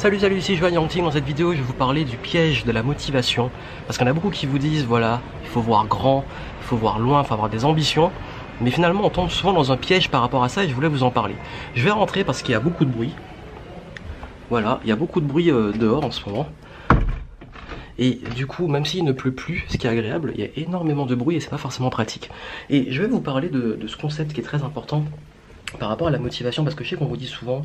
Salut salut ici Joanne Yangting, dans cette vidéo je vais vous parler du piège de la motivation parce en a beaucoup qui vous disent voilà il faut voir grand, il faut voir loin, il faut avoir des ambitions mais finalement on tombe souvent dans un piège par rapport à ça et je voulais vous en parler. Je vais rentrer parce qu'il y a beaucoup de bruit. Voilà, il y a beaucoup de bruit euh, dehors en ce moment. Et du coup, même s'il ne pleut plus, ce qui est agréable, il y a énormément de bruit et c'est pas forcément pratique. Et je vais vous parler de ce concept qui est très important par rapport à la motivation, parce que je sais qu'on vous dit souvent,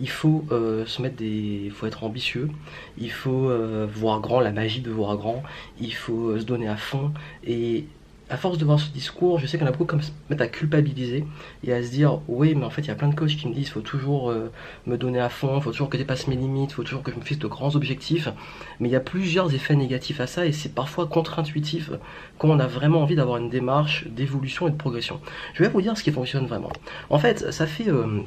il faut euh, se mettre des, il faut être ambitieux, il faut euh, voir grand, la magie de voir grand, il faut euh, se donner à fond, et à force de voir ce discours, je sais qu'on a beaucoup comme se à culpabiliser et à se dire oui mais en fait il y a plein de coachs qui me disent il faut toujours euh, me donner à fond, il faut toujours que je dépasse mes limites, il faut toujours que je me fixe de grands objectifs. Mais il y a plusieurs effets négatifs à ça et c'est parfois contre-intuitif quand on a vraiment envie d'avoir une démarche d'évolution et de progression. Je vais vous dire ce qui fonctionne vraiment. En fait ça fait... Euh,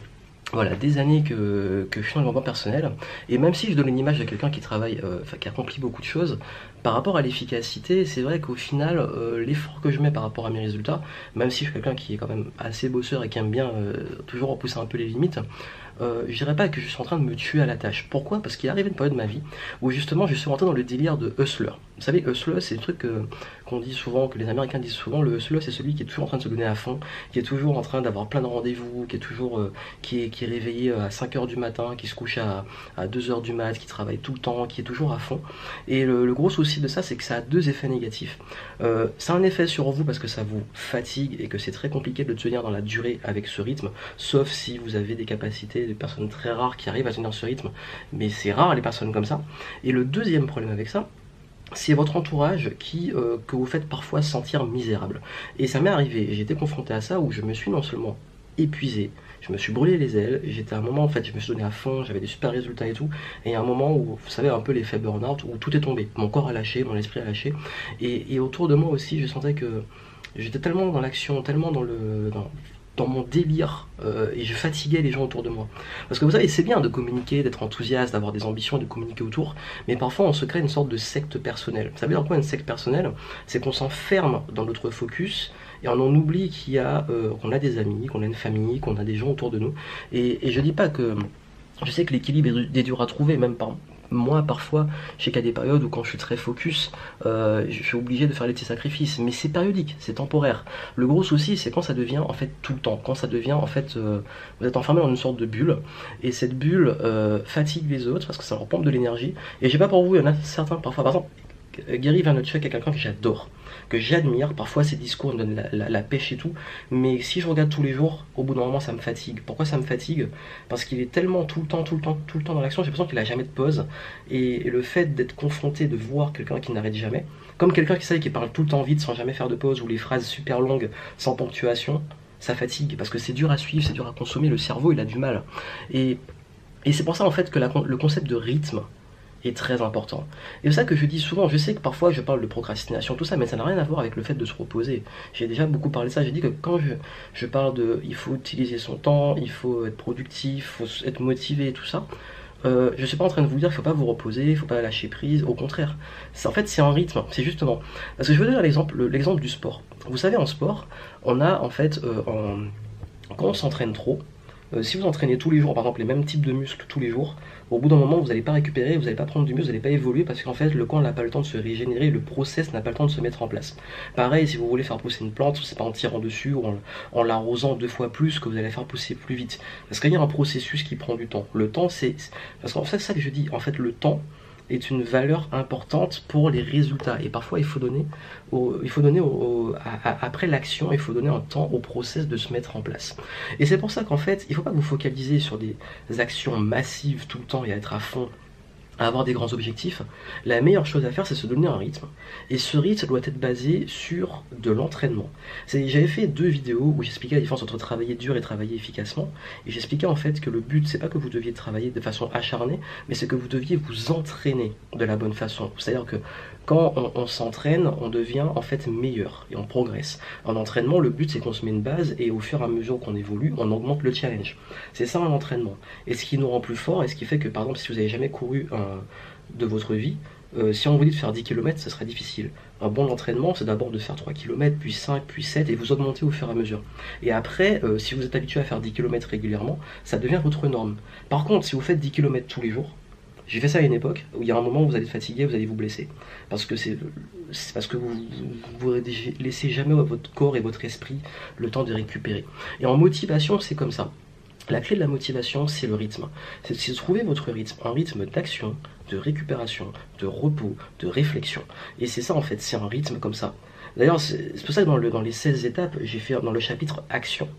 voilà, des années que, je suis dans le développement personnel, et même si je donne une image de quelqu'un qui travaille, euh, enfin qui accomplit beaucoup de choses, par rapport à l'efficacité, c'est vrai qu'au final, euh, l'effort que je mets par rapport à mes résultats, même si je suis quelqu'un qui est quand même assez bosseur et qui aime bien euh, toujours repousser un peu les limites, euh, je dirais pas que je suis en train de me tuer à la tâche. Pourquoi? Parce qu'il est une période de ma vie où justement je suis rentré dans le délire de hustler. Vous savez, hustler, c'est le truc qu'on dit souvent, que les Américains disent souvent. Le hustler, c'est celui qui est toujours en train de se donner à fond, qui est toujours en train d'avoir plein de rendez-vous, qui est toujours euh, qui, est, réveillé à 5h du matin, qui se couche à, à 2h du mat, qui travaille tout le temps, qui est toujours à fond. Et le, gros souci de ça, c'est que ça a deux effets négatifs. Euh, ça a un effet sur vous parce que ça vous fatigue et que c'est très compliqué de tenir dans la durée avec ce rythme, sauf si vous avez des capacités personnes très rares qui arrivent à tenir ce rythme, mais c'est rare les personnes comme ça. Et le deuxième problème avec ça, c'est votre entourage qui euh, que vous faites parfois sentir misérable. Et ça m'est arrivé, j'ai été confronté à ça où je me suis non seulement épuisé, je me suis brûlé les ailes, j'étais à un moment en fait, je me suis donné à fond, j'avais des super résultats et tout, et a un moment où, vous savez, un peu l'effet burn-out, où tout est tombé, mon corps a lâché, mon esprit a lâché, et, et autour de moi aussi, je sentais que j'étais tellement dans l'action, tellement dans le, mon délire euh, et je fatiguais les gens autour de moi. Parce que vous savez, c'est bien de communiquer, d'être enthousiaste, d'avoir des ambitions, de communiquer autour, mais parfois on se crée une sorte de secte personnelle. Vous savez dans quoi une secte personnelle? C'est qu'on s'enferme dans notre focus et on en oublie qu'il y a, euh, qu'on a des amis, qu'on a une famille, qu'on a des gens autour de nous. Et, et je dis pas que je sais que l'équilibre est dur à trouver, même par, moi parfois, je sais qu'il des périodes où quand je suis très focus, euh, je suis obligé de faire des petits sacrifices, mais c'est périodique, c'est temporaire. Le gros souci, c'est quand ça devient en fait tout le temps, quand ça devient en fait, euh, vous êtes enfermé dans une sorte de bulle, et cette bulle euh, fatigue les autres parce que ça leur pompe de l'énergie. Et j'ai pas pour vous, il y en a certains parfois, par exemple, Gary Vaynerchuk est quelqu'un que j'adore que j'admire. Parfois, ses discours me donnent la, pêche et tout. Mais si je regarde tous les jours, au bout d'un moment, ça me fatigue. Pourquoi ça me fatigue? Parce qu'il est tellement tout le temps, tout le temps, tout le temps dans l'action. J'ai l'impression qu'il a jamais de pause. Et, le fait d'être confronté, de voir quelqu'un qui n'arrête jamais, comme quelqu'un qui sait qui parle tout le temps vite sans jamais faire de pause, ou les phrases super longues sans ponctuation, ça fatigue. Parce que c'est dur à suivre, c'est dur à consommer. Le cerveau, il a du mal. Et c'est pour ça, en fait, que le concept de rythme, est très important. Et c'est ça que je dis souvent, je sais que parfois je parle de procrastination, tout ça, mais ça n'a rien à voir avec le fait de se reposer. J'ai déjà beaucoup parlé de ça, j'ai dit que quand je, je parle de il faut utiliser son temps, il faut être productif, il faut être motivé, tout ça, euh, je ne suis pas en train de vous dire qu'il ne faut pas vous reposer, il ne faut pas lâcher prise, au contraire. En fait, c'est un rythme, c'est justement. Parce que je veux donner l'exemple, l'exemple du sport. Vous savez, en sport, on a en fait, euh, quand on s'entraîne trop, euh, si vous entraînez tous les jours, par exemple, les mêmes types de muscles tous les jours, au bout d'un moment, vous n'allez pas récupérer, vous n'allez pas prendre du muscle, vous n'allez pas évoluer parce qu'en fait, le corps n'a pas le temps de se régénérer, le process n'a pas le temps de se mettre en place. Pareil, si vous voulez faire pousser une plante, c'est pas en tirant dessus ou en, l'arrosant deux fois plus que vous allez faire pousser plus vite. Parce qu'il y a un processus qui prend du temps. Le temps, c'est. Parce qu'en fait, c'est ça que je dis. En fait, le temps, est une valeur importante pour les résultats. Et parfois, il faut donner, il faut donner après l'action, il faut donner un temps au process de se mettre en place. Et c'est pour ça qu'en fait, il ne faut pas vous focaliser sur des actions massives tout le temps et être à fond avoir des grands objectifs, la meilleure chose à faire, c'est se donner un rythme. Et ce rythme doit être basé sur de l'entraînement. J'avais fait deux vidéos où j'expliquais la différence entre travailler dur et travailler efficacement. Et j'expliquais en fait que le but, c'est pas que vous deviez travailler de façon acharnée, mais c'est que vous deviez vous entraîner de la bonne façon. C'est-à-dire que quand on, s'entraîne, on devient en fait meilleur et on progresse. En entraînement, le but c'est qu'on se met une base et au fur et à mesure qu'on évolue, on augmente le challenge. C'est ça un entraînement. Et ce qui nous rend plus fort et ce qui fait que par exemple si vous n'avez jamais couru de votre vie, euh, si on vous dit de faire 10 km, ce serait difficile. Un bon entraînement, c'est d'abord de faire 3 km, puis 5, puis 7, et vous augmentez au fur et à mesure. Et après, euh, si vous êtes habitué à faire 10 km régulièrement, ça devient votre norme. Par contre, si vous faites 10 km tous les jours, J'ai fait ça à une époque où il y a un moment où vous allez être fatigué, vous allez vous blesser. Parce que c'est parce que vous ne laissez jamais votre corps et votre esprit le temps de récupérer. Et en motivation, c'est comme ça. La clé de la motivation, c'est le rythme. C'est de trouver votre rythme, un rythme d'action, de récupération, de repos, de réflexion. Et c'est ça en fait, c'est un rythme comme ça. D'ailleurs, c'est pour ça que dans, dans les 16 étapes, j'ai fait dans le chapitre action.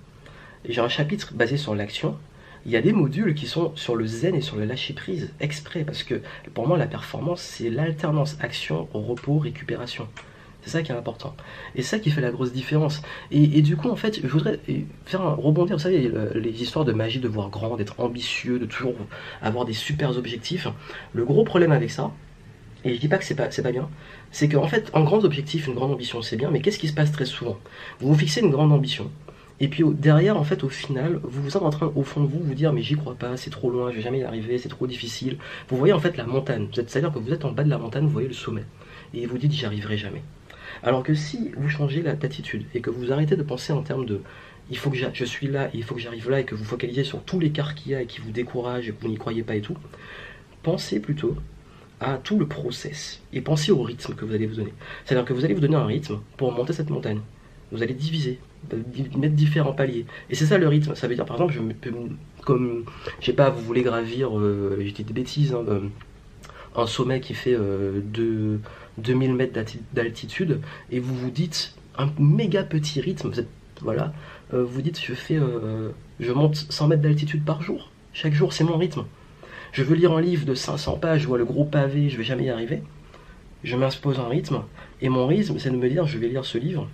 J'ai un chapitre basé sur l'action il y a des modules qui sont sur le zen et sur le lâcher prise exprès parce que pour moi la performance c'est l'alternance action, repos, récupération. C'est ça qui est important. Et ça qui fait la grosse différence. Et, du coup, en fait, je voudrais faire un rebondir, vous savez, les histoires de magie, de voir grand, d'être ambitieux, de toujours avoir des super objectifs. Le gros problème avec ça, et je dis pas que c'est pas, pas bien, c'est qu'en fait, un grand objectif, une grande ambition, c'est bien, mais qu'est-ce qui se passe très souvent? Vous vous fixez une grande ambition, et puis derrière, en fait, au final, vous vous êtes en train, au fond de vous, vous dire mais j'y crois pas, c'est trop loin, je vais jamais y arriver, c'est trop difficile. Vous voyez en fait la montagne, c'est-à-dire que vous êtes en bas de la montagne, vous voyez le sommet, et vous dites j'y arriverai jamais. Alors que si vous changez l'attitude et que vous arrêtez de penser en termes de il faut que je suis là, il faut que j'arrive là, et que vous focalisez sur les l'écart qu'il y a et qui vous découragent et que vous n'y croyez pas et tout, pensez plutôt à tout le process et pensez au rythme que vous allez vous donner. C'est-à-dire que vous allez vous donner un rythme pour monter cette montagne. Vous allez diviser, mettre différents paliers. Et c'est ça le rythme. Ça veut dire, par exemple, je comme, je sais pas, vous voulez gravir, euh, j'ai dit des bêtises, hein, euh, un sommet qui fait euh, 2000 mètres d'altitude, et vous vous dites un méga petit rythme, vous êtes, voilà, euh, vous dites, je fais, je monte 100 mètres d'altitude par jour. Chaque jour, c'est mon rythme. Je veux lire un livre de 500 pages, je vois le gros pavé, je vais jamais y arriver. Je m'impose un rythme, et mon rythme, c'est de me dire, je vais lire ce livre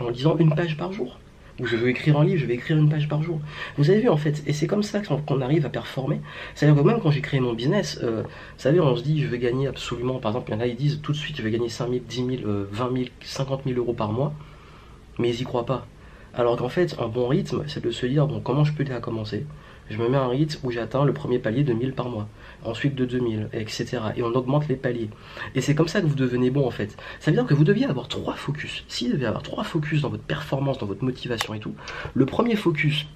en lisant une page par jour. Ou je veux écrire un livre, je vais écrire une page par jour. Vous avez vu en fait, et c'est comme ça qu'on arrive à performer. C'est-à-dire que même quand j'ai créé mon business, euh, vous savez, on se dit je vais gagner absolument, par exemple, il y en a ils disent tout de suite je vais gagner 5 000, 10 000, 20 000, 50 000 euros par mois, mais ils y croient pas. Alors qu'en fait, un bon rythme, c'est de se dire bon, comment je peux déjà commencer? Je me mets un rythme où j'atteins le premier palier de 1000 par mois ensuite de 2000, etc. Et on augmente les paliers. Et c'est comme ça que vous devenez bon en fait. Ça veut dire que vous deviez avoir trois focus. Si vous devez avoir trois focus dans votre performance, dans votre motivation et tout, le premier focus,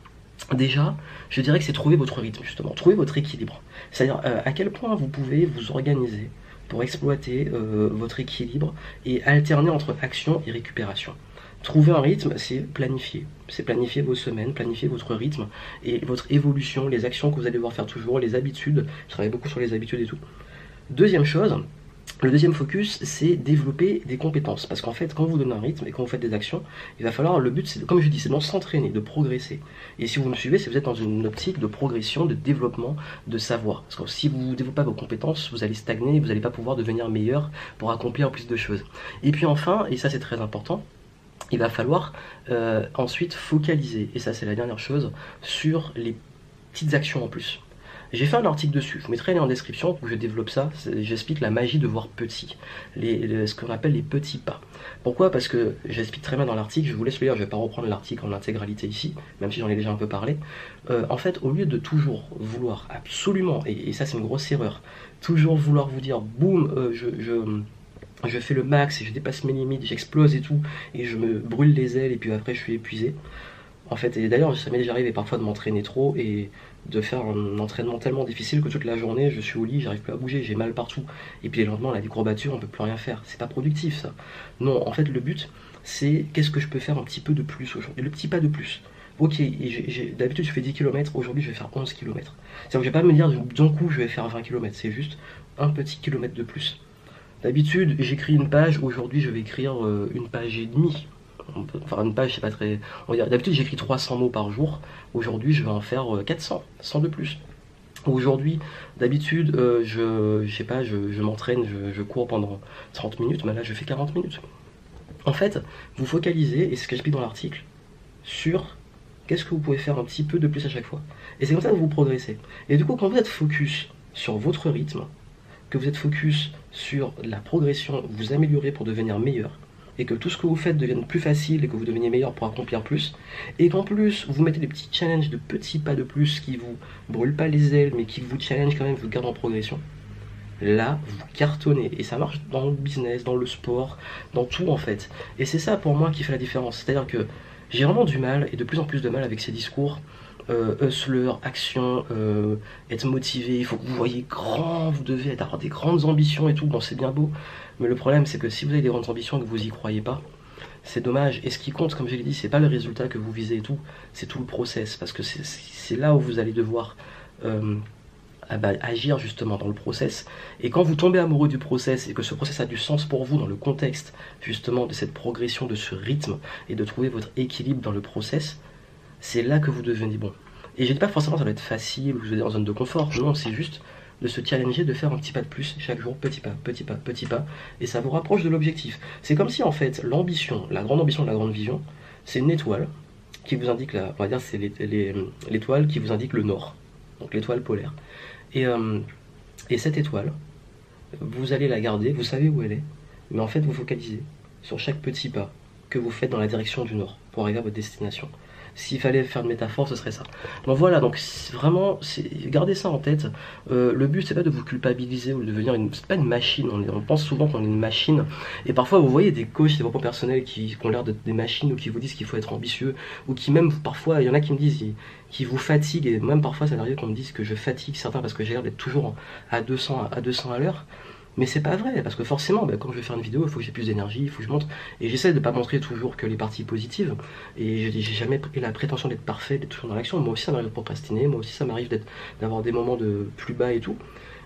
Déjà, je dirais que c'est trouver votre rythme, justement, trouver votre équilibre. C'est-à-dire euh, à quel point vous pouvez vous organiser pour exploiter euh, votre équilibre et alterner entre action et récupération. Trouver un rythme, c'est planifier. C'est planifier vos semaines, planifier votre rythme et votre évolution, les actions que vous allez devoir faire toujours, les habitudes. Je travaille beaucoup sur les habitudes et tout. Deuxième chose, le deuxième focus, c'est développer des compétences. Parce qu'en fait, quand vous donnez un rythme et quand vous faites des actions, il va falloir, le but, c'est, comme je dis, c'est de s'entraîner, de progresser. Et si vous me suivez, c'est vous êtes dans une optique de progression, de développement, de savoir. Parce que si vous ne développez pas vos compétences, vous allez stagner vous n'allez pas pouvoir devenir meilleur pour accomplir plus de choses. Et puis enfin, et ça c'est très important, il va falloir euh, ensuite focaliser, et ça c'est la dernière chose, sur les petites actions en plus. J'ai fait un article dessus, je vous mettrai en description où je développe ça, j'explique la magie de voir petit, les, ce qu'on appelle les petits pas. Pourquoi? Parce que j'explique très bien dans l'article, je vous laisse le lire, je ne vais pas reprendre l'article en intégralité ici, même si j'en ai déjà un peu parlé. Euh, en fait, au lieu de toujours vouloir absolument, et, ça c'est une grosse erreur, toujours vouloir vous dire, boum, euh, je fais le max et je dépasse mes limites, j'explose et tout, et je me brûle les ailes et puis après je suis épuisé. En fait, et d'ailleurs, ça m'est déjà arrivé parfois de m'entraîner trop et de faire un entraînement tellement difficile que toute la journée je suis au lit, j'arrive plus à bouger, j'ai mal partout. Et puis les lendemains, la décourbature, on peut plus rien faire. C'est pas productif ça. Non, en fait, le but, c'est qu'est-ce que je peux faire un petit peu de plus aujourd'hui. Le petit pas de plus. Ok, d'habitude je fais 10 km, aujourd'hui je vais faire 11 km. C'est-à-dire que je vais pas me dire d'un coup je vais faire 20 km, c'est juste un petit kilomètre de plus. D'habitude, j'écris une page, aujourd'hui je vais écrire euh, une page et demie. Enfin, une page, c'est pas très. D'habitude, j'écris 300 mots par jour. Aujourd'hui, je vais en faire 400, euh, 100 de plus. Aujourd'hui, d'habitude, euh, je, je sais pas, je, m'entraîne, je, cours pendant 30 minutes, mais là, je fais 40 minutes. En fait, vous focalisez, et c'est ce que j'explique dans l'article, sur qu'est-ce que vous pouvez faire un petit peu de plus à chaque fois. Et c'est comme ça que vous progressez. Et du coup, quand vous êtes focus sur votre rythme, que vous êtes focus sur la progression, vous améliorez pour devenir meilleur, et que tout ce que vous faites devienne plus facile et que vous deveniez meilleur pour accomplir plus, et qu'en plus vous mettez des petits challenges de petits pas de plus qui vous brûlent pas les ailes mais qui vous challenge quand même, vous gardent en progression, là vous cartonnez. Et ça marche dans le business, dans le sport, dans tout en fait. Et c'est ça pour moi qui fait la différence. C'est-à-dire que j'ai vraiment du mal et de plus en plus de mal avec ces discours euh, hustler, action, euh, être motivé, il faut que vous voyez grand, vous devez avoir des grandes ambitions et tout, bon c'est bien beau, mais le problème c'est que si vous avez des grandes ambitions et que vous y croyez pas, c'est dommage. Et ce qui compte, comme je l'ai dit, c'est pas le résultat que vous visez et tout, c'est tout le process, parce que c'est là où vous allez devoir euh, ah bah, agir justement dans le process. Et quand vous tombez amoureux du process et que ce process a du sens pour vous dans le contexte justement de cette progression, de ce rythme et de trouver votre équilibre dans le process, c'est là que vous devenez bon. Et je dis pas forcément ça va être facile ou vous êtes en zone de confort, non, c'est juste de se challenger, de faire un petit pas de plus chaque jour, petit pas, petit pas, petit pas, et ça vous rapproche de l'objectif. C'est comme si en fait l'ambition, la grande ambition, la grande vision, c'est une étoile qui vous indique, la, on va dire c'est l'étoile qui vous indique le nord, donc l'étoile polaire. Et, euh, et cette étoile, vous allez la garder, vous savez où elle est, mais en fait vous focalisez sur chaque petit pas que vous faites dans la direction du nord pour arriver à votre destination. S'il fallait faire une métaphore, ce serait ça. Donc voilà, donc vraiment, gardez ça en tête. Euh, le but, c'est pas de vous culpabiliser ou de devenir une. Pas une machine. On, pense souvent qu'on est une machine. Et parfois, vous voyez des coachs développement personnel qui, qui ont l'air d'être des machines ou qui vous disent qu'il faut être ambitieux ou qui même parfois, il y en a qui me disent qui vous fatiguent et même parfois ça arrive qu'on me dise que je fatigue certains parce que j'ai l'air d'être toujours à 200 à 200 à l'heure. Mais c'est pas vrai, parce que forcément, ben, quand je vais faire une vidéo, il faut que j'ai plus d'énergie, il faut que je montre. Et j'essaie de pas montrer toujours que les parties positives. Et j'ai jamais pris la prétention d'être parfait, d'être toujours dans l'action. Moi aussi, ça m'arrive de procrastiner, moi aussi, ça m'arrive d'avoir des moments de plus bas et tout.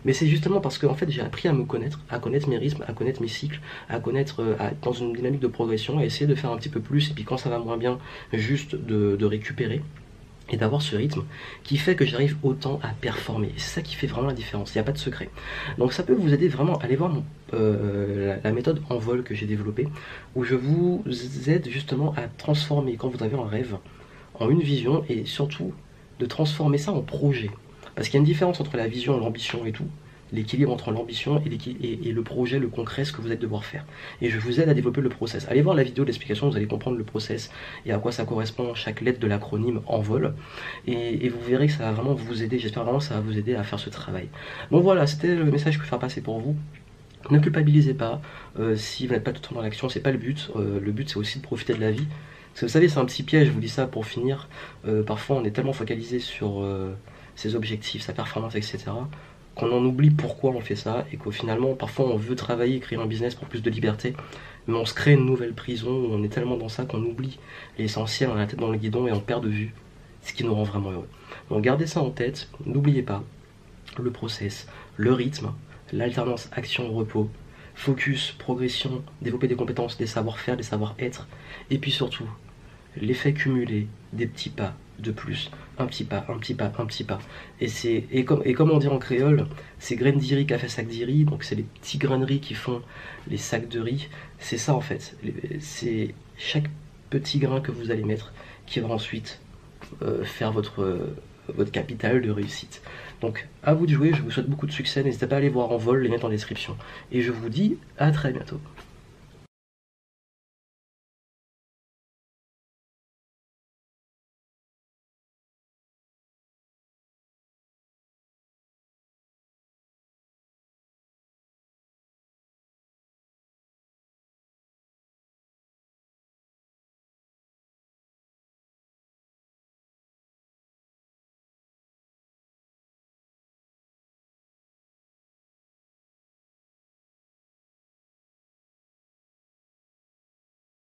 Mais c'est justement parce que en fait, j'ai appris à me connaître, à connaître mes rythmes, à connaître mes cycles, à connaître, euh, dans une dynamique de progression, à essayer de faire un petit peu plus. Et puis quand ça va moins bien, juste de récupérer et d'avoir ce rythme qui fait que j'arrive autant à performer. C'est ça qui fait vraiment la différence, il n'y a pas de secret. Donc ça peut vous aider vraiment, allez voir euh, la, méthode en vol que j'ai développée, où je vous aide justement à transformer, quand vous avez un rêve, en une vision, et surtout de transformer ça en projet. Parce qu'il y a une différence entre la vision, l'ambition et tout, l'équilibre entre l'ambition et, le projet, le concret, ce que vous allez devoir faire. Et je vous aide à développer le process. Allez voir la vidéo d'explication, vous allez comprendre le process et à quoi ça correspond chaque lettre de l'acronyme en vol. Et, vous verrez que ça va vraiment vous aider, j'espère vraiment que ça va vous aider à faire ce travail. Bon voilà, c'était le message que je peux faire passer pour vous. Ne culpabilisez pas, euh, si vous n'êtes pas tout le temps dans l'action, c'est pas le but. Euh, le but c'est aussi de profiter de la vie. Parce que vous savez, c'est un petit piège, je vous dis ça pour finir. Euh, parfois on est tellement focalisé sur ses objectifs, sa performance, etc qu'on en oublie pourquoi on fait ça et qu'au finalement parfois on veut travailler, créer un business pour plus de liberté, mais on se crée une nouvelle prison où on est tellement dans ça qu'on oublie l'essentiel, on a la tête dans le guidon et on perd de vue ce qui nous rend vraiment heureux. Donc gardez ça en tête, n'oubliez pas le process, le rythme, l'alternance action-repos, focus, progression, développer des compétences, des savoir-faire, des savoir-être, et puis surtout l'effet cumulé des petits pas de plus, un petit pas, un petit pas, un petit pas. Et c'est et comme, et comme on dit en créole, c'est graines de riz fait sac de riz, donc c'est les petits grains de riz qui font les sacs de riz. C'est ça en fait. C'est chaque petit grain que vous allez mettre qui va ensuite euh, faire votre, votre capital de réussite. Donc à vous de jouer, je vous souhaite beaucoup de succès, n'hésitez pas à aller voir en vol, les mettre en description. Et je vous dis à très bientôt.